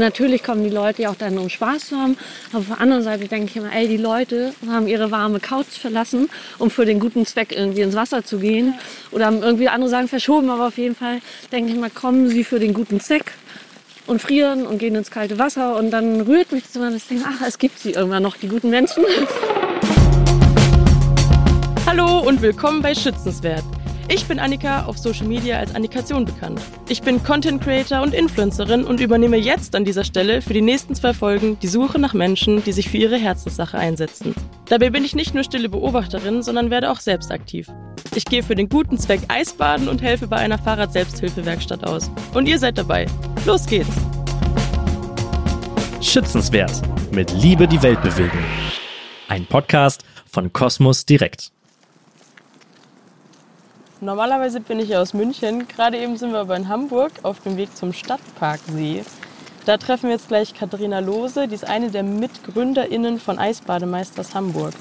natürlich kommen die Leute ja auch dann, um Spaß zu haben. Aber auf der anderen Seite denke ich immer, ey, die Leute haben ihre warme Couch verlassen, um für den guten Zweck irgendwie ins Wasser zu gehen. Oder haben irgendwie andere sagen verschoben, aber auf jeden Fall denke ich mal, kommen sie für den guten Zweck und frieren und gehen ins kalte Wasser. Und dann rührt mich das immer das Ding, ach, es gibt sie irgendwann noch, die guten Menschen. Hallo und willkommen bei Schützenswert ich bin Annika, auf Social Media als Annikation bekannt. Ich bin Content Creator und Influencerin und übernehme jetzt an dieser Stelle für die nächsten zwei Folgen die Suche nach Menschen, die sich für ihre Herzenssache einsetzen. Dabei bin ich nicht nur stille Beobachterin, sondern werde auch selbst aktiv. Ich gehe für den guten Zweck Eisbaden und helfe bei einer Fahrrad-Selbsthilfewerkstatt aus. Und ihr seid dabei. Los geht's! Schützenswert. Mit Liebe die Welt bewegen. Ein Podcast von Kosmos Direkt. Normalerweise bin ich ja aus München. Gerade eben sind wir aber in Hamburg auf dem Weg zum Stadtparksee. Da treffen wir jetzt gleich Katharina Lose, die ist eine der MitgründerInnen von Eisbademeisters Hamburg.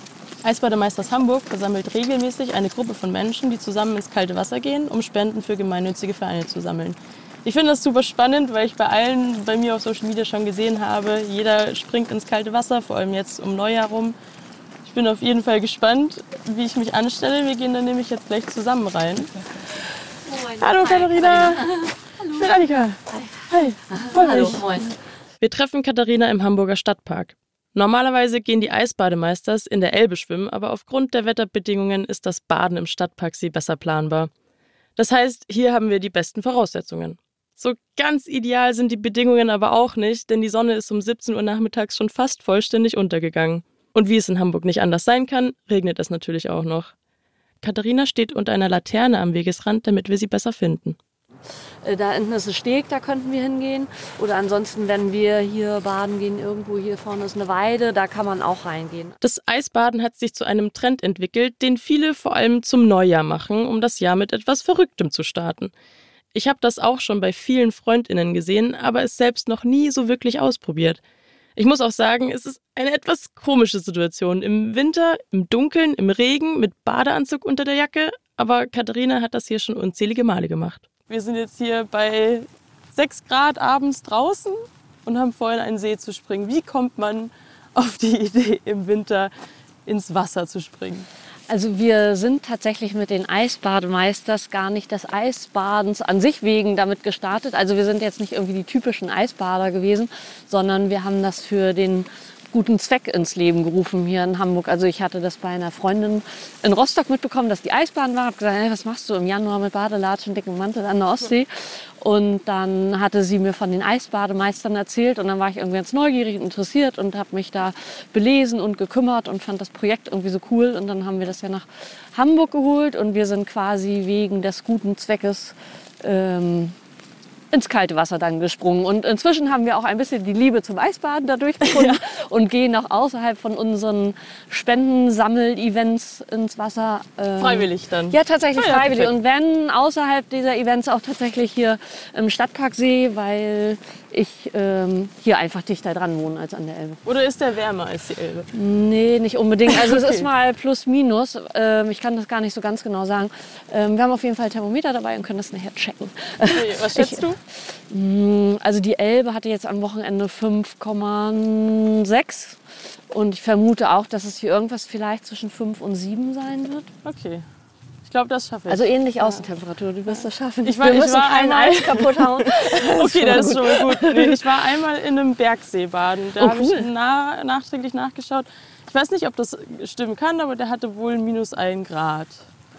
Eisbademeisters Hamburg versammelt regelmäßig eine Gruppe von Menschen, die zusammen ins kalte Wasser gehen, um Spenden für gemeinnützige Vereine zu sammeln. Ich finde das super spannend, weil ich bei allen bei mir auf Social Media schon gesehen habe, jeder springt ins kalte Wasser, vor allem jetzt um Neujahr rum. Ich bin auf jeden Fall gespannt, wie ich mich anstelle. Wir gehen dann nämlich jetzt gleich zusammen rein. Moin. Hallo Katharina. Hallo. Ich bin Annika. Hi. Hi. Hallo. Moin. Wir treffen Katharina im Hamburger Stadtpark. Normalerweise gehen die Eisbademeisters in der Elbe schwimmen, aber aufgrund der Wetterbedingungen ist das Baden im Stadtparksee besser planbar. Das heißt, hier haben wir die besten Voraussetzungen. So ganz ideal sind die Bedingungen aber auch nicht, denn die Sonne ist um 17 Uhr nachmittags schon fast vollständig untergegangen. Und wie es in Hamburg nicht anders sein kann, regnet es natürlich auch noch. Katharina steht unter einer Laterne am Wegesrand, damit wir sie besser finden. Äh, da hinten ist ein Steg, da könnten wir hingehen. Oder ansonsten, wenn wir hier baden gehen, irgendwo hier vorne ist eine Weide, da kann man auch reingehen. Das Eisbaden hat sich zu einem Trend entwickelt, den viele vor allem zum Neujahr machen, um das Jahr mit etwas Verrücktem zu starten. Ich habe das auch schon bei vielen Freundinnen gesehen, aber es selbst noch nie so wirklich ausprobiert. Ich muss auch sagen, es ist eine etwas komische Situation. Im Winter, im Dunkeln, im Regen, mit Badeanzug unter der Jacke. Aber Katharina hat das hier schon unzählige Male gemacht. Wir sind jetzt hier bei 6 Grad abends draußen und haben vor, in einen See zu springen. Wie kommt man auf die Idee, im Winter ins Wasser zu springen? Also wir sind tatsächlich mit den Eisbademeisters gar nicht des Eisbadens an sich wegen damit gestartet. Also wir sind jetzt nicht irgendwie die typischen Eisbader gewesen, sondern wir haben das für den guten Zweck ins Leben gerufen hier in Hamburg. Also ich hatte das bei einer Freundin in Rostock mitbekommen, dass die Eisbahn war. Hab gesagt, hey, was machst du im Januar mit Badelatschen, dicken Mantel an der Ostsee? Und dann hatte sie mir von den Eisbademeistern erzählt und dann war ich irgendwie ganz neugierig und interessiert und habe mich da belesen und gekümmert und fand das Projekt irgendwie so cool. Und dann haben wir das ja nach Hamburg geholt und wir sind quasi wegen des guten Zweckes ähm, ins kalte Wasser dann gesprungen. Und inzwischen haben wir auch ein bisschen die Liebe zum Eisbaden dadurch gefunden ja. und gehen auch außerhalb von unseren Spendensammel-Events ins Wasser. Ähm, freiwillig dann? Ja, tatsächlich ah, ja, freiwillig. Perfekt. Und wenn außerhalb dieser Events auch tatsächlich hier im Stadtparksee, weil ich ähm, hier einfach dichter dran wohne als an der Elbe. Oder ist der wärmer als die Elbe? Nee, nicht unbedingt. Also okay. es ist mal plus minus. Ähm, ich kann das gar nicht so ganz genau sagen. Ähm, wir haben auf jeden Fall Thermometer dabei und können das nachher checken. Okay, was schätzt ich, du? Mm, also die Elbe hatte jetzt am Wochenende 5,6. Und ich vermute auch, dass es hier irgendwas vielleicht zwischen 5 und 7 sein wird. Okay. Ich glaube, das schaffe ich. Also ähnlich ja. Außentemperatur, du wirst das schaffen. Ich war, Wir müssen ich war kein Eis kaputt hauen. okay, das ist schon mal gut. Nee, ich war einmal in einem Bergseebaden. Da oh, habe ich na, nachträglich nachgeschaut. Ich weiß nicht, ob das stimmen kann, aber der hatte wohl minus ein Grad.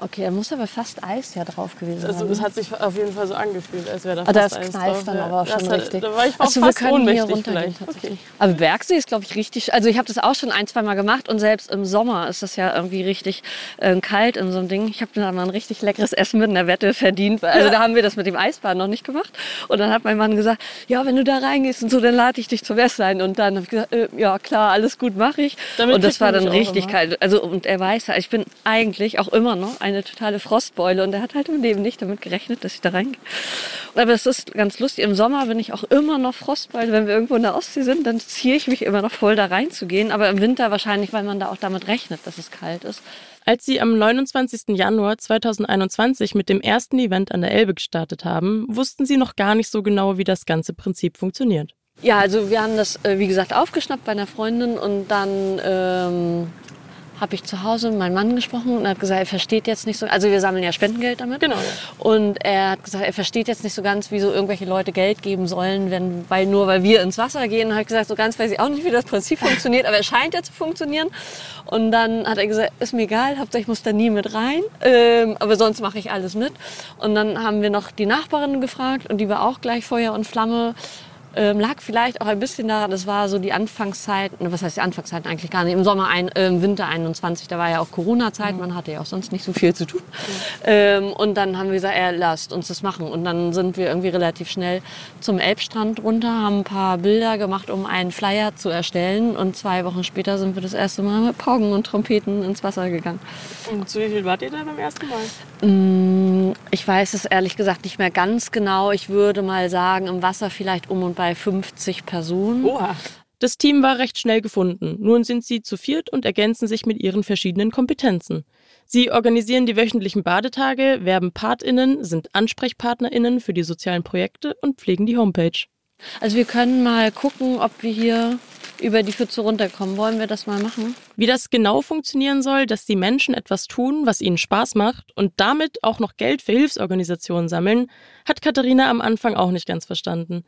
Okay, da muss aber fast Eis ja drauf gewesen sein. Also es hat sich auf jeden Fall so angefühlt, als wäre da ah, fast das Eis knallt dann aber auch schon das richtig. Da war ich also fast wir können hier runtergehen okay. Aber Bergsee ist, glaube ich, richtig. Also ich habe das auch schon ein, zwei Mal gemacht und selbst im Sommer ist das ja irgendwie richtig äh, kalt in so einem Ding. Ich habe da mal ein richtig leckeres Essen mit einer Wette verdient. Also ja. da haben wir das mit dem Eisbahn noch nicht gemacht. Und dann hat mein Mann gesagt, ja, wenn du da reingehst und so, dann lade ich dich zum Essen ein. Und dann habe ich gesagt, äh, ja klar, alles gut, mache ich. Damit und das war dann richtig kalt. Also und er weiß ja, ich bin eigentlich auch immer noch eine totale Frost Frostbeule und er hat halt im Leben nicht damit gerechnet, dass ich da reingehe. Aber es ist ganz lustig. Im Sommer bin ich auch immer noch Frostbeule. Wenn wir irgendwo in der Ostsee sind, dann ziehe ich mich immer noch voll da reinzugehen. Aber im Winter wahrscheinlich, weil man da auch damit rechnet, dass es kalt ist. Als sie am 29. Januar 2021 mit dem ersten Event an der Elbe gestartet haben, wussten sie noch gar nicht so genau, wie das ganze Prinzip funktioniert. Ja, also wir haben das, äh, wie gesagt, aufgeschnappt bei einer Freundin und dann ähm, habe ich zu Hause mit meinem Mann gesprochen und er hat gesagt, er versteht jetzt nicht so, also wir sammeln ja Spendengeld damit. Genau. Und er hat gesagt, er versteht jetzt nicht so ganz, wie so irgendwelche Leute Geld geben sollen, wenn, weil nur weil wir ins Wasser gehen. Und hat gesagt, so ganz weiß ich auch nicht, wie das Prinzip funktioniert, aber es scheint ja zu funktionieren. Und dann hat er gesagt, ist mir egal, Hauptsache ich muss da nie mit rein, ähm, aber sonst mache ich alles mit. Und dann haben wir noch die Nachbarin gefragt und die war auch gleich Feuer und Flamme. Ähm, lag vielleicht auch ein bisschen daran, das war so die Anfangszeit, ne, was heißt die Anfangszeit eigentlich gar nicht, im Sommer, ein, äh, im Winter 21, da war ja auch Corona-Zeit, man hatte ja auch sonst nicht so viel zu tun. Ähm, und dann haben wir gesagt, er lasst uns das machen. Und dann sind wir irgendwie relativ schnell zum Elbstrand runter, haben ein paar Bilder gemacht, um einen Flyer zu erstellen. Und zwei Wochen später sind wir das erste Mal mit Pauken und Trompeten ins Wasser gegangen. Und zu wie viel wart ihr da beim ersten Mal? Mm, Ich weiß es ehrlich gesagt nicht mehr ganz genau. Ich würde mal sagen, im Wasser vielleicht um und bei 50 Personen. Oha. Das Team war recht schnell gefunden. Nun sind sie zu viert und ergänzen sich mit ihren verschiedenen Kompetenzen. Sie organisieren die wöchentlichen Badetage, werben PartInnen, sind AnsprechpartnerInnen für die sozialen Projekte und pflegen die Homepage. Also wir können mal gucken, ob wir hier über die Pfütze runterkommen. Wollen wir das mal machen? Wie das genau funktionieren soll, dass die Menschen etwas tun, was ihnen Spaß macht und damit auch noch Geld für Hilfsorganisationen sammeln, hat Katharina am Anfang auch nicht ganz verstanden.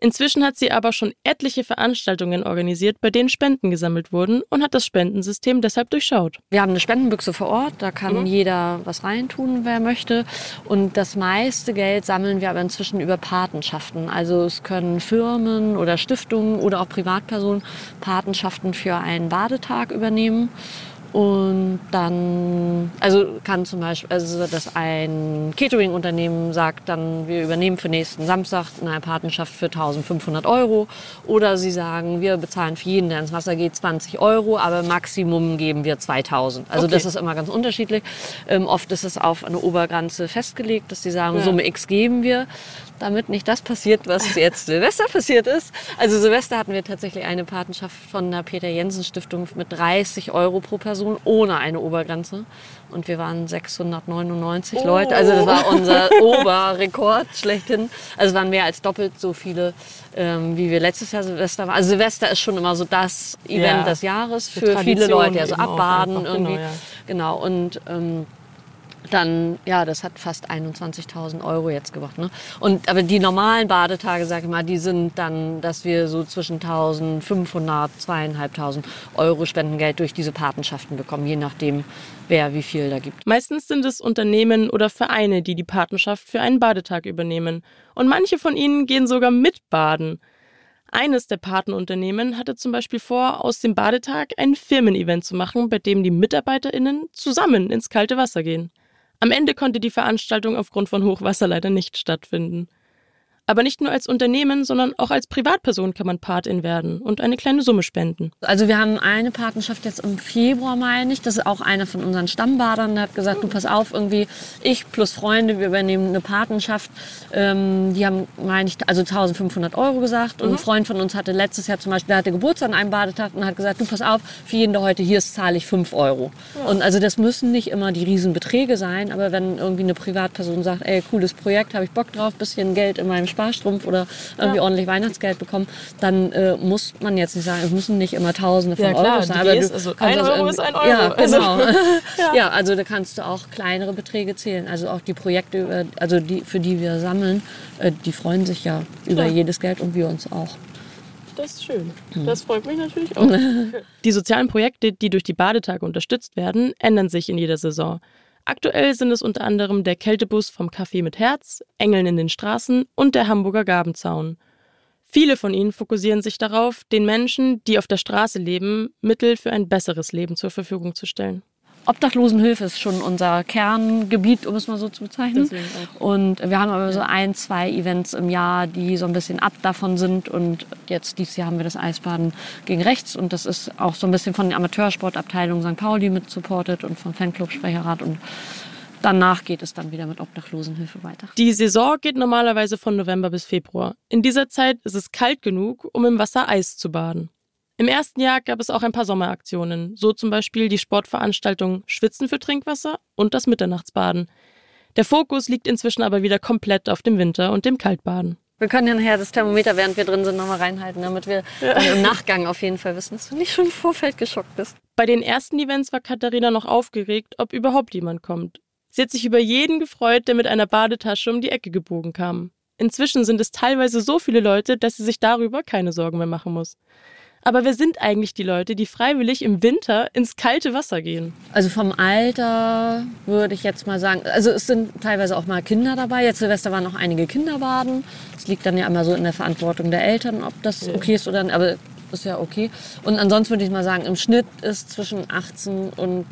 Inzwischen hat sie aber schon etliche Veranstaltungen organisiert, bei denen Spenden gesammelt wurden und hat das Spendensystem deshalb durchschaut. Wir haben eine Spendenbüchse vor Ort, da kann jeder was reintun, wer möchte. Und das meiste Geld sammeln wir aber inzwischen über Patenschaften. Also es können Firmen oder Stiftungen oder auch Privatpersonen Patenschaften für einen Badetag übernehmen. Und dann, also kann zum Beispiel, also dass ein Catering-Unternehmen sagt, dann wir übernehmen für nächsten Samstag eine Patenschaft für 1500 Euro. Oder sie sagen, wir bezahlen für jeden, der ins Wasser geht, 20 Euro, aber Maximum geben wir 2000. Also Okay. das ist immer ganz unterschiedlich. Ähm, oft ist es auf eine Obergrenze festgelegt, dass sie sagen, Ja. Summe X geben wir, damit nicht das passiert, was jetzt Silvester passiert ist. Also Silvester hatten wir tatsächlich eine Patenschaft von der Peter Jensen Stiftung mit 30 Euro pro Person ohne eine Obergrenze. Und wir waren 699 Oh. Leute. Also das war unser Oberrekord schlechthin. Also es waren mehr als doppelt so viele, ähm, wie wir letztes Jahr Silvester waren. Also Silvester ist schon immer so das Event Ja. des Jahres Die für viele Leute. Also abbaden einfach, irgendwie. genau, ja. Genau. Und ähm, dann, ja, das hat fast 21.000 Euro jetzt gebracht. Ne? Und, aber die normalen Badetage, sag ich mal, die sind dann, dass wir so zwischen 1.500, 2.500 Euro Spendengeld durch diese Patenschaften bekommen, je nachdem, wer wie viel da gibt. Meistens sind es Unternehmen oder Vereine, die die Patenschaft für einen Badetag übernehmen. Und manche von ihnen gehen sogar mit baden. Eines der Patenunternehmen hatte zum Beispiel vor, aus dem Badetag ein Firmen-Event zu machen, bei dem die MitarbeiterInnen zusammen ins kalte Wasser gehen. Am Ende konnte die Veranstaltung aufgrund von Hochwasser leider nicht stattfinden. Aber nicht nur als Unternehmen, sondern auch als Privatperson kann man Patin werden und eine kleine Summe spenden. Also wir haben eine Patenschaft jetzt im Februar, meine ich. Das ist auch einer von unseren Stammbadern. Der hat gesagt, du pass auf, irgendwie ich plus Freunde, wir übernehmen eine Patenschaft. Ähm, die haben, meine ich, also 1500 Euro gesagt. Und ein Freund von uns hatte letztes Jahr zum Beispiel, der hatte Geburtstag an einem Badetag und hat gesagt, du pass auf, für jeden, der heute hier ist, zahle ich 5 Euro. Und also das müssen nicht immer die Riesenbeträge sein, aber wenn irgendwie eine Privatperson sagt, ey, cooles Projekt, habe ich Bock drauf, bisschen Geld in meinem Sparstrumpf oder irgendwie ordentlich Weihnachtsgeld bekommen, dann äh, muss man jetzt nicht sagen, es müssen nicht immer Tausende von Ja, klar, Euros sein. aber du also ein das Euro irgendwie- ist ein Euro. Ja, Also- genau. Ja. ja. also da kannst du auch kleinere Beträge zählen. Also auch die Projekte, über- also die, für die wir sammeln, äh, die freuen sich ja über Klar. jedes Geld und wir uns auch. Das ist schön. Das freut mich natürlich auch. Die sozialen Projekte, die durch die Badetage unterstützt werden, ändern sich in jeder Saison. Aktuell sind es unter anderem der Kältebus vom Café mit Herz, Engeln in den Straßen und der Hamburger Gabenzaun. Viele von ihnen fokussieren sich darauf, den Menschen, die auf der Straße leben, Mittel für ein besseres Leben zur Verfügung zu stellen. Obdachlosenhilfe ist schon unser Kerngebiet, um es mal so zu bezeichnen. Und wir haben aber so ein, zwei Events im Jahr, die so ein bisschen ab davon sind. Und jetzt dieses Jahr haben wir das Eisbaden gegen rechts. Und das ist auch so ein bisschen von der Amateursportabteilung St. Pauli mit supported und vom Fanclub Sprecherrat. Und danach geht es dann wieder mit Obdachlosenhilfe weiter. Die Saison geht normalerweise von November bis Februar. In dieser Zeit ist es kalt genug, um im Wasser Eis zu baden. Im ersten Jahr gab es auch ein paar Sommeraktionen, so zum Beispiel die Sportveranstaltung Schwitzen für Trinkwasser und das Mitternachtsbaden. Der Fokus liegt inzwischen aber wieder komplett auf dem Winter und dem Kaltbaden. Wir können ja nachher das Thermometer, während wir drin sind, nochmal reinhalten, damit wir ja. im Nachgang auf jeden Fall wissen, dass du nicht schon im Vorfeld geschockt bist. Bei den ersten Events war Katharina noch aufgeregt, ob überhaupt jemand kommt. Sie hat sich über jeden gefreut, der mit einer Badetasche um die Ecke gebogen kam. Inzwischen sind es teilweise so viele Leute, dass sie sich darüber keine Sorgen mehr machen muss. Aber wer sind eigentlich die Leute, die freiwillig im Winter ins kalte Wasser gehen? Also vom Alter würde ich jetzt mal sagen, also es sind teilweise auch mal Kinder dabei. Jetzt Silvester waren noch einige Kinder baden. Es liegt dann ja immer so in der Verantwortung der Eltern, ob das okay ist oder nicht. Aber ist ja okay. Und ansonsten würde ich mal sagen, im Schnitt ist zwischen 18 und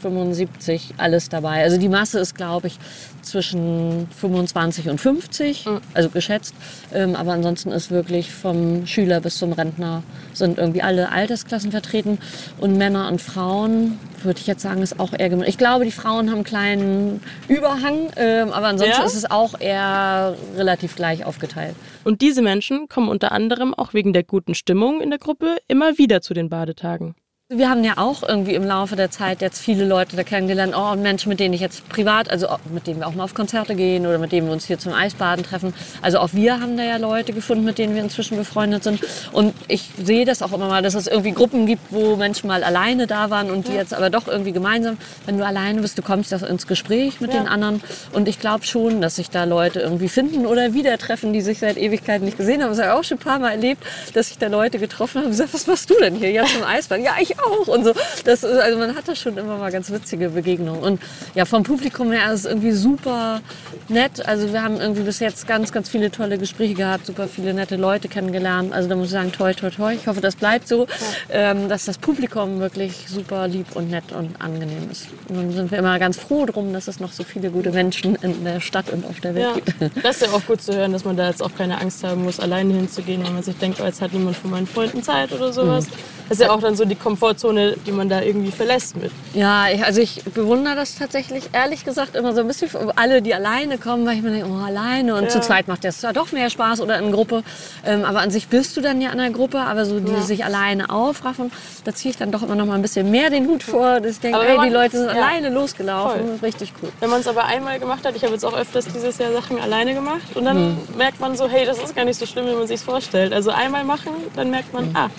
75 alles dabei. Also die Masse ist, glaube ich, zwischen 25 und 50, mhm. also geschätzt. Ähm, aber ansonsten ist wirklich vom Schüler bis zum Rentner sind irgendwie alle Altersklassen vertreten. Und Männer und Frauen, würde ich jetzt sagen, ist auch eher gemischt. Ich glaube, die Frauen haben einen kleinen Überhang, ähm, aber ansonsten ja? ist es auch eher relativ gleich aufgeteilt. Und diese Menschen kommen unter anderem auch wegen der guten Stimmung in der Gruppe immer wieder zu den Badetagen. Wir haben ja auch irgendwie im Laufe der Zeit jetzt viele Leute da kennengelernt, oh, Menschen, mit denen ich jetzt privat, also mit denen wir auch mal auf Konzerte gehen oder mit denen wir uns hier zum Eisbaden treffen. Also auch wir haben da ja Leute gefunden, mit denen wir inzwischen befreundet sind. Und ich sehe das auch immer mal, dass es irgendwie Gruppen gibt, wo Menschen mal alleine da waren und die jetzt aber doch irgendwie gemeinsam. Wenn du alleine bist, du kommst ja ins Gespräch mit ja. den anderen. Und ich glaube schon, dass sich da Leute irgendwie finden oder wieder treffen, die sich seit Ewigkeiten nicht gesehen haben. Das habe ich auch schon ein paar Mal erlebt, dass sich da Leute getroffen haben und gesagt, was machst du denn hier? Ja, zum Eisbaden. Ja, ich auch und so. Das ist, also man hat da schon immer mal ganz witzige Begegnungen. Und ja, vom Publikum her ist es irgendwie super nett. Also wir haben irgendwie bis jetzt ganz, ganz viele tolle Gespräche gehabt, super viele nette Leute kennengelernt. Also da muss ich sagen, toi, toi, toi. Ich hoffe, das bleibt so, ja. ähm, dass das Publikum wirklich super lieb und nett und angenehm ist. Und dann sind wir immer ganz froh drum, dass es noch so viele gute Menschen in der Stadt und auf der Welt ja. gibt. Das ist ja auch gut zu hören, dass man da jetzt auch keine Angst haben muss, alleine hinzugehen, wenn man sich denkt, oh, jetzt hat niemand von meinen Freunden Zeit oder sowas. Mhm. Das ist ja auch dann so die Komfortzone, die man da irgendwie verlässt mit. Ja, ich, also ich bewundere das tatsächlich, ehrlich gesagt, immer so ein bisschen für alle, die alleine kommen, weil ich mir denke, oh, alleine und ja. zu zweit macht das ja doch mehr Spaß oder in Gruppe. Ähm, aber an sich bist du dann ja in einer Gruppe, aber so die ja. sich alleine aufraffen, da ziehe ich dann doch immer noch mal ein bisschen mehr den Hut vor, dass ich denke, ey, die Leute sind ja. alleine losgelaufen. Voll. Richtig cool. Wenn man es aber einmal gemacht hat, ich habe jetzt auch öfters dieses Jahr Sachen alleine gemacht und dann hm. merkt man so, hey, das ist gar nicht so schlimm, wie man sich vorstellt. Also einmal machen, dann merkt man, hm. ah,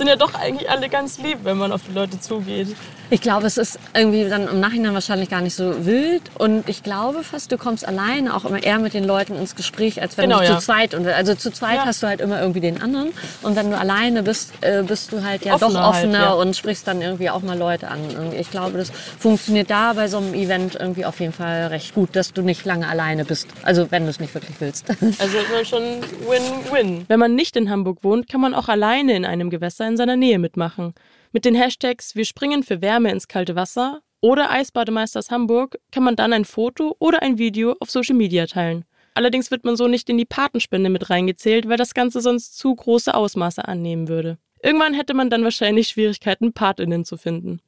sind ja doch eigentlich alle ganz lieb, wenn man auf die Leute zugeht. Ich glaube, es ist irgendwie dann im Nachhinein wahrscheinlich gar nicht so wild. Und ich glaube fast, du kommst alleine auch immer eher mit den Leuten ins Gespräch, als wenn genau, du ja. zu zweit. Und also zu zweit ja. hast du halt immer irgendwie den anderen. Und wenn du alleine bist, äh, bist du halt ja offener doch offener halt, ja. und sprichst dann irgendwie auch mal Leute an. Ich glaube, das funktioniert da bei so einem Event irgendwie auf jeden Fall recht gut, dass du nicht lange alleine bist. Also wenn du es nicht wirklich willst. Also ist schon Win-Win. Wenn man nicht in Hamburg wohnt, kann man auch alleine in einem Gewässer in seiner Nähe mitmachen. Mit den Hashtags Wir springen für Wärme ins kalte Wasser oder Eisbademeisters Hamburg kann man dann ein Foto oder ein Video auf Social Media teilen. Allerdings wird man so nicht in die Patenspende mit reingezählt, weil das Ganze sonst zu große Ausmaße annehmen würde. Irgendwann hätte man dann wahrscheinlich Schwierigkeiten, Patinnen zu finden.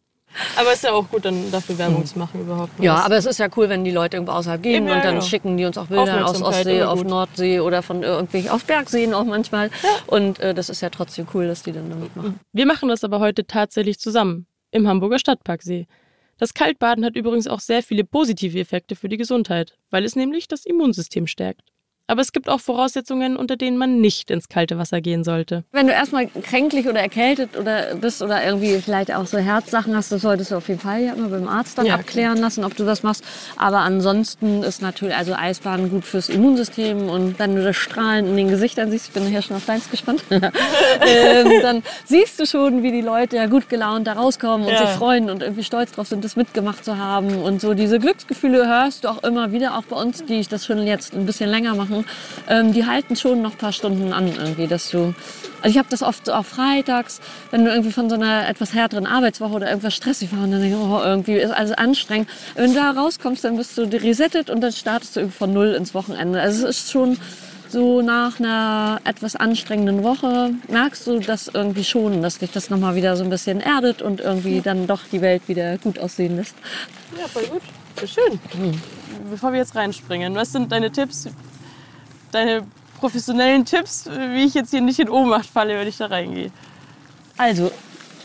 Aber es ist ja auch gut, dann dafür Werbung zu machen überhaupt. Ja, aber es ist ja cool, wenn die Leute irgendwo außerhalb gehen ja, und dann genau. schicken die uns auch Bilder aus Ostsee, auf Nordsee oder von irgendwie auf Bergseen auch manchmal. Ja. Und äh, das ist ja trotzdem cool, dass die dann damit machen. Wir machen das aber heute tatsächlich zusammen im Hamburger Stadtparksee. Das Kaltbaden hat übrigens auch sehr viele positive Effekte für die Gesundheit, weil es nämlich das Immunsystem stärkt. Aber es gibt auch Voraussetzungen, unter denen man nicht ins kalte Wasser gehen sollte. Wenn du erstmal kränklich oder erkältet oder bist oder irgendwie vielleicht auch so Herzsachen hast, das solltest du auf jeden Fall ja immer beim Arzt dann ja, abklären klar. lassen, ob du das machst. Aber ansonsten ist natürlich also Eisbaden gut fürs Immunsystem und wenn du das Strahlen in den Gesichtern siehst, ich bin nachher schon auf deins gespannt, ähm, dann siehst du schon, wie die Leute ja gut gelaunt da rauskommen und ja. sich freuen und irgendwie stolz drauf sind, das mitgemacht zu haben und so diese Glücksgefühle hörst du auch immer wieder, auch bei uns, die ich das schon jetzt ein bisschen länger mache ähm, die halten schon noch ein paar Stunden an irgendwie, dass du also ich habe das oft so auch freitags, wenn du irgendwie von so einer etwas härteren Arbeitswoche oder irgendwas stressig war und dann denkst oh, irgendwie ist alles anstrengend. Wenn du da rauskommst, dann bist du resettet und dann startest du irgendwie von null ins Wochenende. Also es ist schon so nach einer etwas anstrengenden Woche merkst du das irgendwie schon, dass dich das nochmal wieder so ein bisschen erdet und irgendwie dann doch die Welt wieder gut aussehen lässt. Ja, voll gut. Schön. Hm. Bevor wir jetzt reinspringen, was sind deine Tipps, deine professionellen Tipps, wie ich jetzt hier nicht in Ohnmacht falle, wenn ich da reingehe? Also,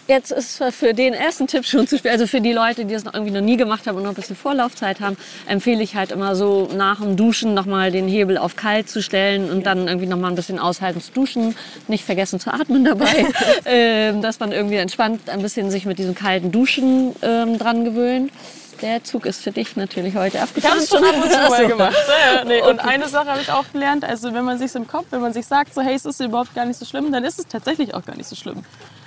jetzt ist es für den ersten Tipp schon zu spät. Also für die Leute, die das noch irgendwie noch nie gemacht haben und noch ein bisschen Vorlaufzeit haben, empfehle ich halt immer so nach dem Duschen nochmal den Hebel auf kalt zu stellen und dann irgendwie nochmal ein bisschen aushalten zu duschen. Nicht vergessen zu atmen dabei. ähm, dass man irgendwie entspannt ein bisschen sich mit diesem kalten Duschen ähm, dran gewöhnt. Der Zug ist für dich natürlich heute abgefahren. Ich habe schon ab und zu mal gemacht. Ja, nee. Und eine Sache habe ich auch gelernt, also wenn man sich im Kopf, wenn man sich sagt, so hey, es ist überhaupt gar nicht so schlimm, dann ist es tatsächlich auch gar nicht so schlimm.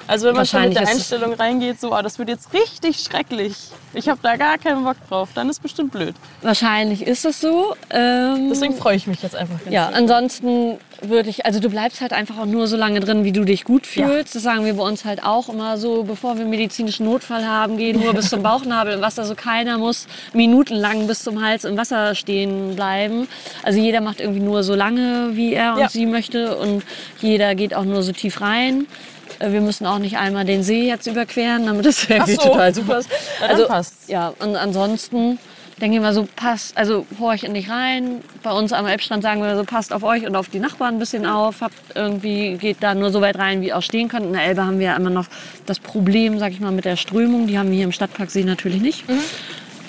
Also wenn man schon mit der Einstellung reingeht, so, oh, das wird jetzt richtig schrecklich, ich habe da gar keinen Bock drauf, dann ist bestimmt blöd. Wahrscheinlich ist es so. Ähm, Deswegen freue ich mich jetzt einfach ganz Ja, sehr. ansonsten würde ich, also du bleibst halt einfach auch nur so lange drin, wie du dich gut fühlst. Ja. Das sagen wir bei uns halt auch immer so, bevor wir einen medizinischen Notfall haben, gehen nur bis zum Bauchnabel im Wasser. So keiner muss minutenlang bis zum Hals im Wasser stehen bleiben. Also jeder macht irgendwie nur so lange, wie er und ja. sie möchte und jeder geht auch nur so tief rein. Äh, wir müssen auch nicht einmal den See jetzt überqueren, damit das irgendwie so. total super ist. Also, passt. Ja, und ansonsten denke ich mal so, passt, also horch in dich rein. Bei uns am Elbstrand sagen wir so, passt auf euch und auf die Nachbarn ein bisschen auf. Habt irgendwie, geht da nur so weit rein, wie ihr auch stehen könnt. In der Elbe haben wir ja immer noch das Problem, sag ich mal, mit der Strömung. Die haben wir hier im Stadtparksee natürlich nicht. Mhm.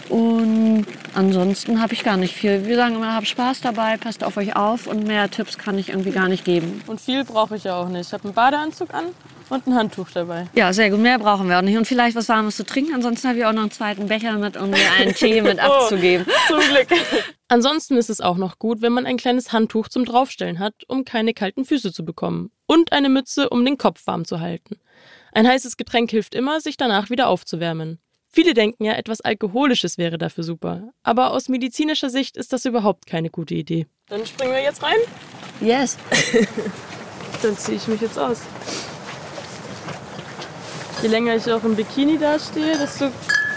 Und ansonsten habe ich gar nicht viel. Wir sagen immer, habt Spaß dabei, passt auf euch auf und mehr Tipps kann ich irgendwie gar nicht geben. Und viel brauche ich ja auch nicht. Ich habe einen Badeanzug an, und ein Handtuch dabei. Ja, sehr gut. Mehr brauchen wir auch nicht. Und vielleicht was Warmes zu trinken. Ansonsten habe ich auch noch einen zweiten Becher mit, um mir einen Tee mit oh, abzugeben. zum Glück. Ansonsten ist es auch noch gut, wenn man ein kleines Handtuch zum Draufstellen hat, um keine kalten Füße zu bekommen. Und eine Mütze, um den Kopf warm zu halten. Ein heißes Getränk hilft immer, sich danach wieder aufzuwärmen. Viele denken ja, etwas Alkoholisches wäre dafür super. Aber aus medizinischer Sicht ist das überhaupt keine gute Idee. Dann springen wir jetzt rein? Yes. Dann ziehe ich mich jetzt aus. Je länger ich auch im Bikini dastehe, desto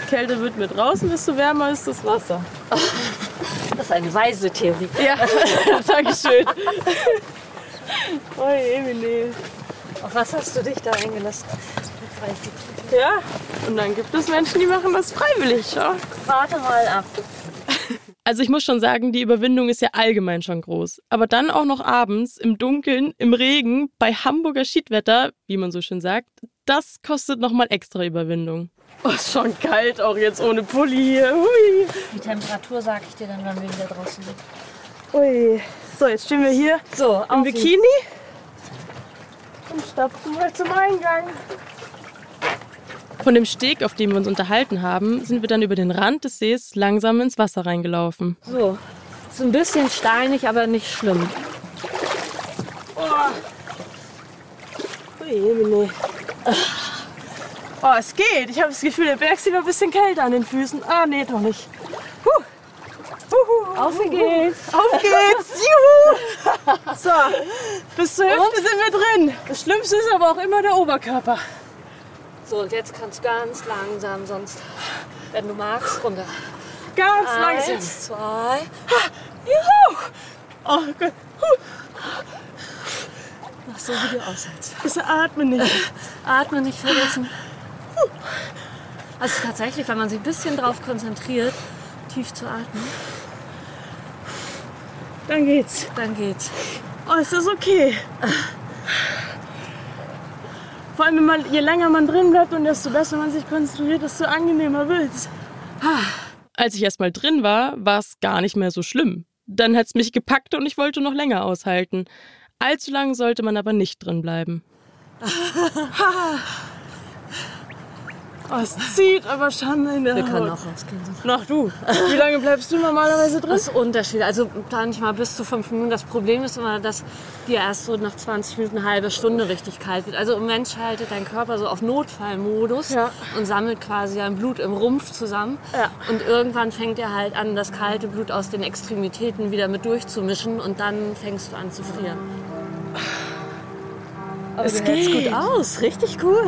kälter wird mir draußen, desto wärmer ist das Wasser. Das ist eine weise Theorie. Ja, Dankeschön. Oh Emily. Auf was hast du dich da eingelassen? Ja, und dann gibt es Menschen, die machen das freiwillig. Ja? Warte mal ab. Also ich muss schon sagen, die Überwindung ist ja allgemein schon groß. Aber dann auch noch abends, im Dunkeln, im Regen, bei Hamburger Schiedwetter, wie man so schön sagt, das kostet nochmal extra Überwindung. Oh, ist schon kalt, auch jetzt ohne Pulli hier. Hui. Die Temperatur sage ich dir dann, wenn wir wieder draußen sind. Ui. So, jetzt stehen wir hier so, im Bikini und stapfen mal zum Eingang. Von dem Steg, auf dem wir uns unterhalten haben, sind wir dann über den Rand des Sees langsam ins Wasser reingelaufen. So, ist ein bisschen steinig, aber nicht schlimm. Oh, oh es geht. Ich habe das Gefühl, der Berg sieht noch ein bisschen kälter an den Füßen. Ah, nee, doch nicht. Huh. Auf geht's. Auf geht's. Juhu. So, bis zur Hüfte Und? sind wir drin. Das Schlimmste ist aber auch immer der Oberkörper. So, und jetzt kannst du ganz langsam, sonst, wenn du magst, runter. Ganz Eins, langsam. zwei. Juhu! Oh Gott. Mach so, wie du aushältst. Bitte atme nicht. Atme nicht vergessen. Also tatsächlich, wenn man sich ein bisschen drauf konzentriert, tief zu atmen. Dann geht's. Dann geht's. Oh, ist das okay? Vor allem, man, je länger man drin bleibt und desto besser man sich konzentriert, desto angenehmer wird's. Als ich erst mal drin war, war es gar nicht mehr so schlimm. Dann hat's mich gepackt und ich wollte noch länger aushalten. Allzu lange sollte man aber nicht drin bleiben. Oh, es zieht aber schon in der Wir Haut. können auch rausgehen. Nach du. Wie lange bleibst du normalerweise drin? Das ist Unterschied. Also manchmal bis zu fünf Minuten. Das Problem ist immer, dass dir erst so nach 20 Minuten eine halbe Stunde richtig kalt wird. Also im Mensch schaltet dein Körper so auf Notfallmodus Ja. und sammelt quasi ein Blut im Rumpf zusammen. Ja. Und irgendwann fängt er halt an, das kalte Blut aus den Extremitäten wieder mit durchzumischen und dann fängst du an zu frieren. Aber Es du hältst geht. gut aus, richtig cool.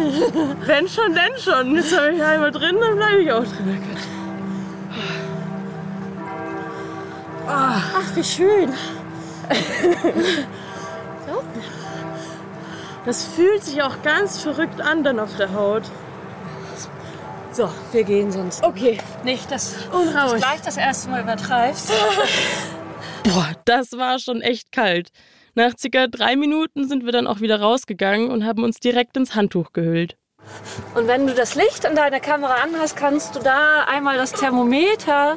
Wenn schon, denn schon. Jetzt habe ich einmal drin, dann bleibe ich auch drin. Ach, wie schön. Das fühlt sich auch ganz verrückt an dann auf der Haut. So, wir gehen sonst. Okay. Nicht, dass Unruhig. du gleich das erste Mal übertreibst. Boah, das war schon echt kalt. Nach circa drei Minuten sind wir dann auch wieder rausgegangen und haben uns direkt ins Handtuch gehüllt. Und wenn du das Licht in deiner Kamera an hast, kannst du da einmal das Thermometer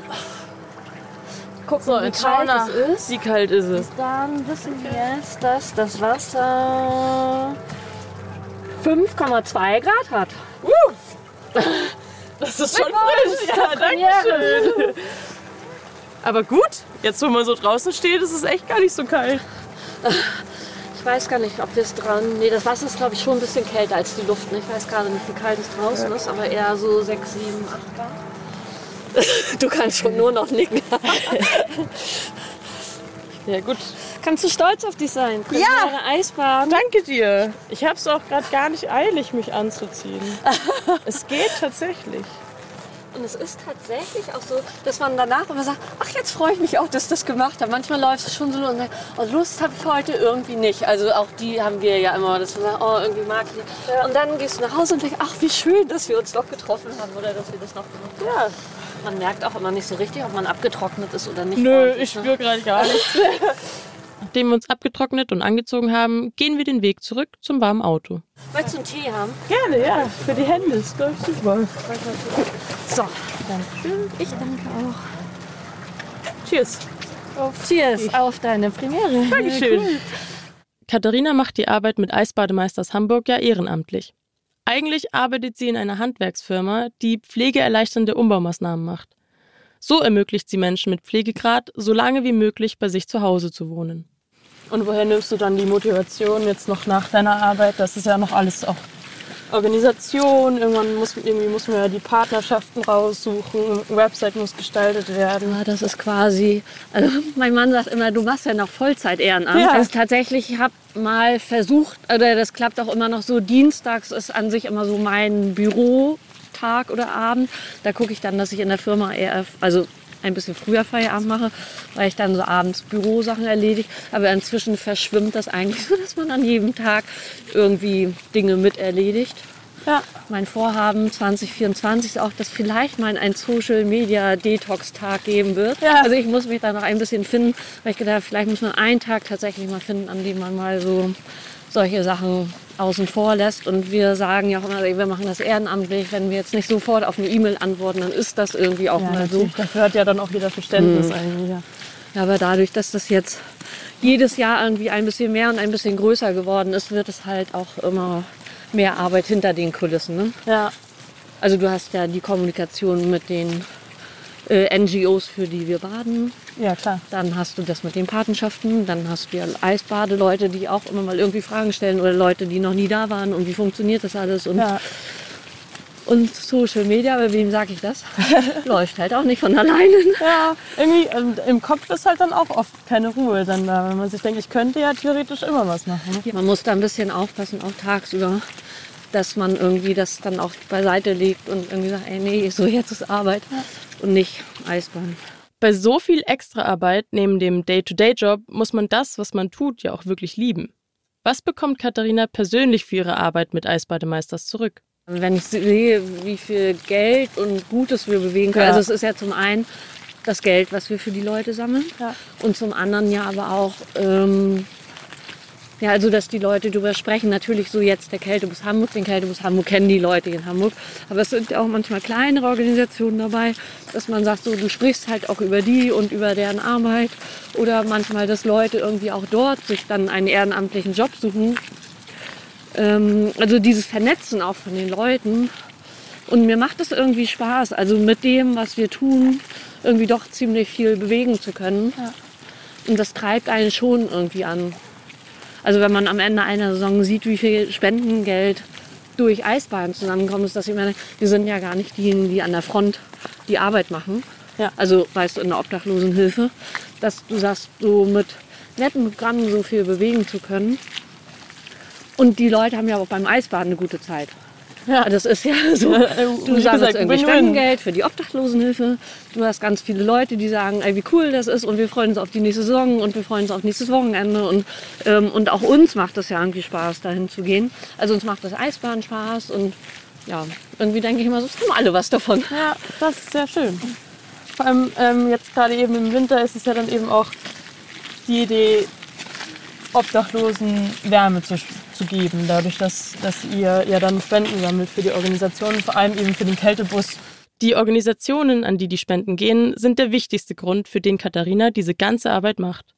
gucken, So, wie kalt nach. es ist. Wie kalt ist es? Dann wissen wir jetzt, dass das Wasser 5,2 Grad hat. Das ist schon frisch. Ja, danke schön. Aber gut, jetzt wo man so draußen steht, ist es echt gar nicht so kalt. Ich weiß gar nicht, ob wir es dran. Nee, das Wasser ist, glaube ich, schon ein bisschen kälter als die Luft. ne? Ich weiß gerade nicht, wie kalt es draußen ist, aber eher so 6, 7, 8 Grad. Du kannst schon nur noch nicken. Ja gut, Kannst du stolz auf dich sein? Ja. Premiere Eisbaden. danke dir. Ich habe es auch gerade gar nicht eilig, mich anzuziehen. es geht tatsächlich. Und es ist tatsächlich auch so, dass man danach immer sagt, ach jetzt freue ich mich auch, dass ich das gemacht habe. Manchmal läuft es schon so und sagt, oh, Lust habe ich heute irgendwie nicht. Also auch die haben wir ja immer, dass wir sagen, oh irgendwie mag ich nicht. Und dann gehst du nach Hause und denkst, ach wie schön, dass wir uns doch getroffen haben oder dass wir das noch gemacht haben. Ja. Man merkt auch immer nicht so richtig, ob man abgetrocknet ist oder nicht. Nö, ich ne? spüre gerade gar nichts. Nachdem wir uns abgetrocknet und angezogen haben, gehen wir den Weg zurück zum warmen Auto. Möchtest du einen Tee haben? Gerne, ja. Für die Hände ist, glaube ich, super. So, Dankeschön. Ich danke auch. Cheers. Cheers auf deine Premiere. Dankeschön. Katharina macht die Arbeit mit Eisbademeisters Hamburg ja ehrenamtlich. Eigentlich arbeitet sie in einer Handwerksfirma, die pflegeerleichternde Umbaumaßnahmen macht. So ermöglicht sie Menschen mit Pflegegrad, so lange wie möglich bei sich zu Hause zu wohnen. Und woher nimmst du dann die Motivation jetzt noch nach deiner Arbeit? Das ist ja noch alles auch Organisation. Irgendwann muss, irgendwie muss man ja die Partnerschaften raussuchen. Website muss gestaltet werden. Ja, das ist quasi, also mein Mann sagt immer, du machst ja noch Vollzeit-Ehrenamt. Ja. Also tatsächlich, ich habe mal versucht, oder das klappt auch immer noch so, dienstags ist an sich immer so mein Bürotag oder Abend. Da gucke ich dann, dass ich in der Firma eher, also ein bisschen früher Feierabend mache, weil ich dann so abends Bürosachen erledige. Aber inzwischen verschwimmt das eigentlich so, dass man an jedem Tag irgendwie Dinge miterledigt. Ja. Mein Vorhaben 2024 ist auch, dass vielleicht mal ein Social Media Detox Tag geben wird. Ja. Also ich muss mich da noch ein bisschen finden, weil ich gedacht habe, vielleicht muss man einen Tag tatsächlich mal finden, an dem man mal so solche Sachen außen vor lässt. Und wir sagen ja auch immer, wir machen das ehrenamtlich. Wenn wir jetzt nicht sofort auf eine E-Mail antworten, dann ist das irgendwie auch Ja, mal so. Dafür hat ja dann auch jeder Verständnis eigentlich. Ja. Ja, aber dadurch, dass das jetzt jedes Jahr irgendwie ein bisschen mehr und ein bisschen größer geworden ist, wird es halt auch immer mehr Arbeit hinter den Kulissen. Ne? ja. Also du hast ja die Kommunikation mit den äh, NGOs, für die wir baden. Ja, klar. Dann hast du das mit den Patenschaften. Dann hast du ja Eisbadeleute, die auch immer mal irgendwie Fragen stellen oder Leute, die noch nie da waren und wie funktioniert das alles. Und, Ja. und Social Media, bei wem sage ich das? Läuft halt auch nicht von alleine. Ja, irgendwie ähm, im Kopf ist halt dann auch oft keine Ruhe dann da, wenn man sich denkt, ich könnte ja theoretisch immer was machen. Ne? Man muss da ein bisschen aufpassen, auch tagsüber, dass man irgendwie das dann auch beiseite legt und irgendwie sagt, ey, nee, so jetzt ist Arbeit und nicht Eisbahn. Bei so viel Extraarbeit neben dem Day-to-Day-Job muss man das, was man tut, ja auch wirklich lieben. Was bekommt Katharina persönlich für ihre Arbeit mit Eisbademeisters zurück? Wenn ich sehe, wie viel Geld und Gutes wir bewegen können, Ja. also es ist ja zum einen das Geld, was wir für die Leute sammeln Ja. und zum anderen ja aber auch, ähm, ja, also dass die Leute darüber sprechen, natürlich so jetzt der Kältebus Hamburg, den Kältebus Hamburg kennen die Leute in Hamburg, aber es sind ja auch manchmal kleinere Organisationen dabei, dass man sagt, so du sprichst halt auch über die und über deren Arbeit oder manchmal, dass Leute irgendwie auch dort sich dann einen ehrenamtlichen Job suchen, ähm, also dieses Vernetzen auch von den Leuten. Und mir macht es irgendwie Spaß, also mit dem, was wir tun, irgendwie doch ziemlich viel bewegen zu können. Und das treibt einen schon irgendwie an. Also wenn man am Ende einer Saison sieht, wie viel Spendengeld durch Eisbahn zusammenkommt, ist das immer, wir sind ja gar nicht diejenigen, die an der Front die Arbeit machen. Ja. Also weißt du, in der Obdachlosenhilfe, dass du sagst, so mit netten Programmen so viel bewegen zu können. Und die Leute haben ja auch beim Eisbaden eine gute Zeit. Ja. Das ist ja so. Du Wie sagst gesagt, irgendwie. Spendengeld für die Obdachlosenhilfe. Du hast ganz viele Leute, die sagen, ey, wie cool das ist und wir freuen uns auf die nächste Saison und wir freuen uns auf nächstes Wochenende. Und, ähm, und auch uns macht es ja irgendwie Spaß, dahin zu gehen. Also uns macht das Eisbahn Spaß und ja, irgendwie denke ich immer, so es haben alle was davon. Ja, das ist sehr schön. Vor allem ähm, jetzt gerade eben im Winter ist es ja dann eben auch die Idee, Obdachlosen Wärme zu, zu geben, dadurch, dass, dass ihr ja dann Spenden sammelt für die Organisation, vor allem eben für den Kältebus. Die Organisationen, an die die Spenden gehen, sind der wichtigste Grund, für den Katharina diese ganze Arbeit macht.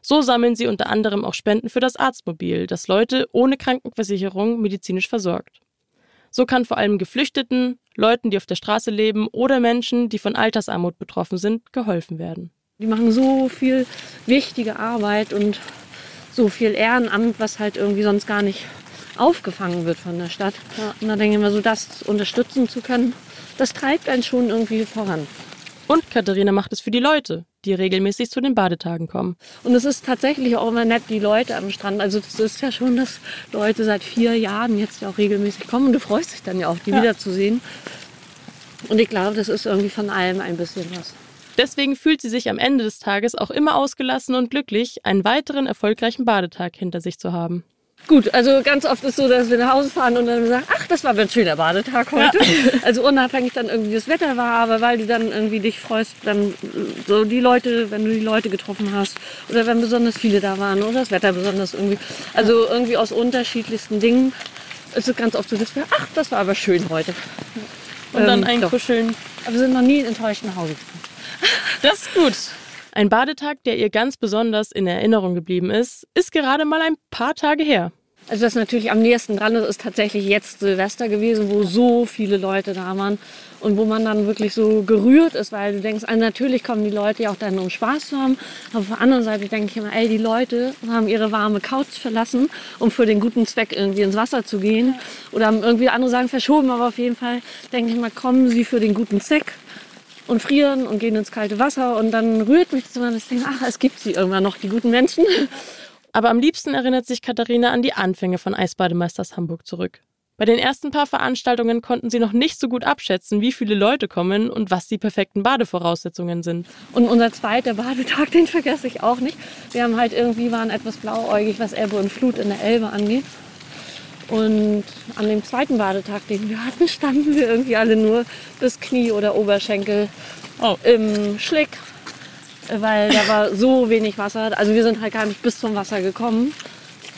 So sammeln sie unter anderem auch Spenden für das Arztmobil, das Leute ohne Krankenversicherung medizinisch versorgt. So kann vor allem Geflüchteten, Leuten, die auf der Straße leben oder Menschen, die von Altersarmut betroffen sind, geholfen werden. Die machen so viel wichtige Arbeit und so viel Ehrenamt, was halt irgendwie sonst gar nicht aufgefangen wird von der Stadt. Ja. Und da denke ich mir so, das unterstützen zu können, das treibt einen schon irgendwie voran. Und Katharina macht es für die Leute, die regelmäßig zu den Badetagen kommen. Und es ist tatsächlich auch immer nett, die Leute am Strand. Also das ist ja schon, dass Leute seit vier Jahren jetzt ja auch regelmäßig kommen. Und du freust dich dann ja auch, die ja. wiederzusehen. Und ich glaube, das ist irgendwie von allem ein bisschen was. Deswegen fühlt sie sich am Ende des Tages auch immer ausgelassen und glücklich, einen weiteren erfolgreichen Badetag hinter sich zu haben. Gut, also ganz oft ist so, dass wir nach Hause fahren und dann sagen, ach, das war ein schöner Badetag heute. Ja. Also unabhängig dann irgendwie das Wetter war, aber weil du dann irgendwie dich freust, dann so die Leute, wenn du die Leute getroffen hast oder wenn besonders viele da waren oder das Wetter besonders irgendwie. Also irgendwie aus unterschiedlichsten Dingen ist es ganz oft so, dass wir, ach, das war aber schön heute. Und ähm, dann ein Kuscheln. Aber wir sind noch nie enttäuscht nach Hause gekommen. Das ist gut. Ein Badetag, der ihr ganz besonders in Erinnerung geblieben ist, ist gerade mal ein paar Tage her. Also was natürlich am nächsten dran. Ist, ist tatsächlich jetzt Silvester gewesen, wo so viele Leute da waren und wo man dann wirklich so gerührt ist, weil du denkst, also natürlich kommen die Leute ja auch dann, um Spaß zu haben, aber auf der anderen Seite denke ich immer, ey, die Leute haben ihre warme Couch verlassen, um für den guten Zweck irgendwie ins Wasser zu gehen. Oder haben irgendwie andere sagen verschoben, aber auf jeden Fall denke ich mal, kommen sie für den guten Zweck und frieren und gehen ins kalte Wasser. Und dann rührt mich das immer das Ding, ach, es gibt sie irgendwann noch, die guten Menschen. Aber am liebsten erinnert sich Katharina an die Anfänge von Eisbademeisters Hamburg zurück. Bei den ersten paar Veranstaltungen konnten sie noch nicht so gut abschätzen, wie viele Leute kommen und was die perfekten Badevoraussetzungen sind. Und unser zweiter Badetag, den vergesse ich auch nicht. Wir haben halt irgendwie waren etwas blauäugig, was Ebbe und Flut in der Elbe angeht. Und an dem zweiten Badetag, den wir hatten, standen wir irgendwie alle nur bis Knie oder Oberschenkel oh. im Schlick, weil da war so wenig Wasser. Also wir sind halt gar nicht bis zum Wasser gekommen.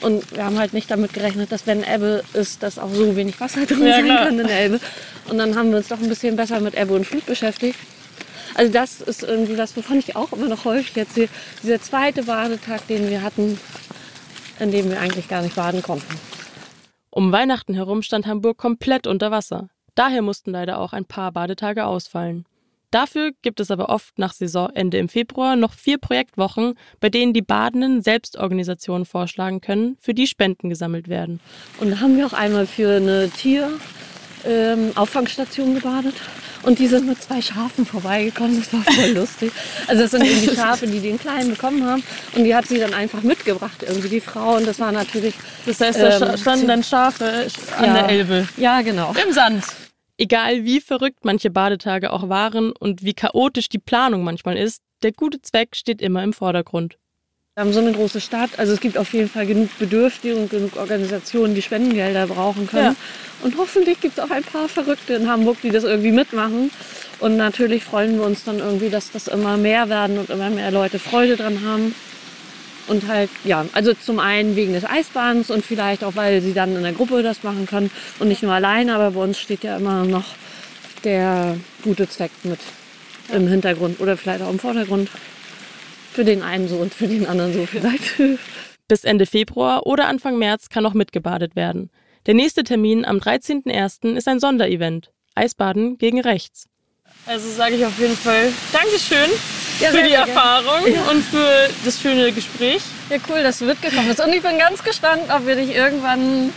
Und wir haben halt nicht damit gerechnet, dass wenn Ebbe ist, dass auch so wenig Wasser drin ja, sein klar. kann in der Elbe. Und dann haben wir uns doch ein bisschen besser mit Ebbe und Flut beschäftigt. Also das ist irgendwie was, wovon ich auch immer noch häufig erzähle. Dieser zweite Badetag, den wir hatten, in dem wir eigentlich gar nicht baden konnten. Um Weihnachten herum stand Hamburg komplett unter Wasser. Daher mussten leider auch ein paar Badetage ausfallen. Dafür gibt es aber oft nach Saisonende im Februar noch vier Projektwochen, bei denen die Badenden Selbstorganisationen vorschlagen können, für die Spenden gesammelt werden. Und da haben wir auch einmal für eine Tierauffangstation ähm, gebadet. Und die sind mit zwei Schafen vorbeigekommen. Das war voll lustig. Also das sind eben die Schafe, die den Kleinen bekommen haben. Und die hat sie dann einfach mitgebracht, irgendwie die Frau. Und das war natürlich... Das heißt, da ähm, standen dann Schafe an ja, der Elbe. Ja, genau. Im Sand. Egal wie verrückt manche Badetage auch waren und wie chaotisch die Planung manchmal ist, der gute Zweck steht immer im Vordergrund. Wir haben so eine große Stadt, also es gibt auf jeden Fall genug Bedürftige und genug Organisationen, die Spendengelder brauchen können. Ja. Und hoffentlich gibt es auch ein paar Verrückte in Hamburg, die das irgendwie mitmachen. Und natürlich freuen wir uns dann irgendwie, dass das immer mehr werden und immer mehr Leute Freude dran haben. Und halt, ja, also zum einen wegen des Eisbahns und vielleicht auch, weil sie dann in der Gruppe das machen können und nicht nur alleine, aber bei uns steht ja immer noch der gute Zweck mit im Hintergrund oder vielleicht auch im Vordergrund. Für den einen so und für den anderen so vielleicht. Bis Ende Februar oder Anfang März kann noch mitgebadet werden. Der nächste Termin am 13.01. ist ein Sonderevent. Eisbaden gegen rechts. Also sage ich auf jeden Fall Dankeschön ja, für die Erfahrung ja. und für das schöne Gespräch. Ja, cool, dass du mitgekommen bist. Und ich bin ganz gespannt, ob wir dich irgendwann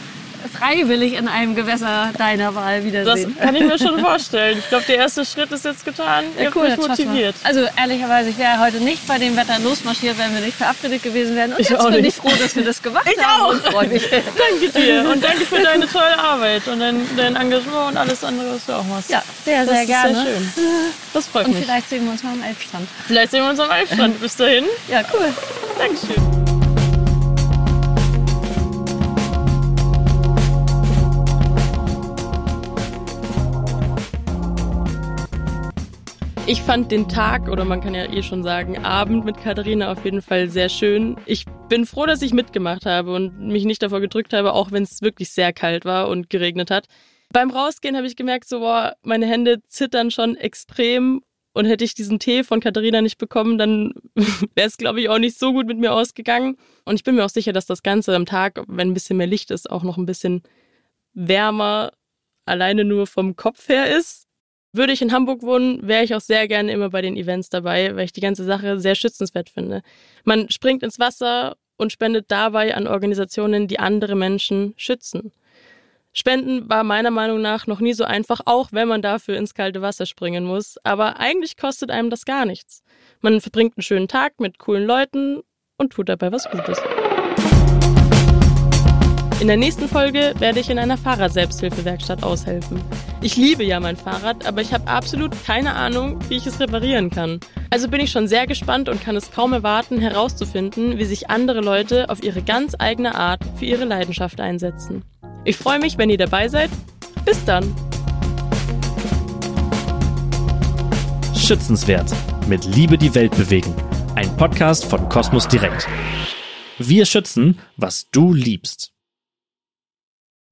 freiwillig in einem Gewässer deiner Wahl wiedersehen. Das kann ich mir schon vorstellen. Ich glaube, der erste Schritt ist jetzt getan. Ja, cool, mich motiviert. Also ehrlicherweise, ich wäre heute nicht bei dem Wetter losmarschiert, wenn wir nicht verabredet gewesen wären. Und ich jetzt bin nicht. ich froh, dass wir das gemacht ich haben. Auch. Und freue mich. danke dir und danke für deine tolle Arbeit und dein, dein Engagement und alles andere, was du auch machst. Ja, sehr, sehr das gerne. Sehr schön. Das freut und mich. Und vielleicht sehen wir uns mal am Elbstrand. Vielleicht sehen wir uns am Elbstrand. Bis dahin. Ja, cool. Dankeschön. Ich fand den Tag oder man kann ja eh schon sagen Abend mit Katharina auf jeden Fall sehr schön. Ich bin froh, dass ich mitgemacht habe und mich nicht davor gedrückt habe, auch wenn es wirklich sehr kalt war und geregnet hat. Beim Rausgehen habe ich gemerkt, so, boah, meine Hände zittern schon extrem und hätte ich diesen Tee von Katharina nicht bekommen, dann wäre es, glaube ich, auch nicht so gut mit mir ausgegangen. Und ich bin mir auch sicher, dass das Ganze am Tag, wenn ein bisschen mehr Licht ist, auch noch ein bisschen wärmer alleine nur vom Kopf her ist. Würde ich in Hamburg wohnen, wäre ich auch sehr gerne immer bei den Events dabei, weil ich die ganze Sache sehr schützenswert finde. Man springt ins Wasser und spendet dabei an Organisationen, die andere Menschen schützen. Spenden war meiner Meinung nach noch nie so einfach, auch wenn man dafür ins kalte Wasser springen muss. Aber eigentlich kostet einem das gar nichts. Man verbringt einen schönen Tag mit coolen Leuten und tut dabei was Gutes. In der nächsten Folge werde ich in einer Fahrrad-Selbsthilfewerkstatt aushelfen. Ich liebe ja mein Fahrrad, aber ich habe absolut keine Ahnung, wie ich es reparieren kann. Also bin ich schon sehr gespannt und kann es kaum erwarten, herauszufinden, wie sich andere Leute auf ihre ganz eigene Art für ihre Leidenschaft einsetzen. Ich freue mich, wenn ihr dabei seid. Bis dann. Schützenswert. Mit Liebe die Welt bewegen. Ein Podcast von Kosmos Direkt. Wir schützen, was du liebst.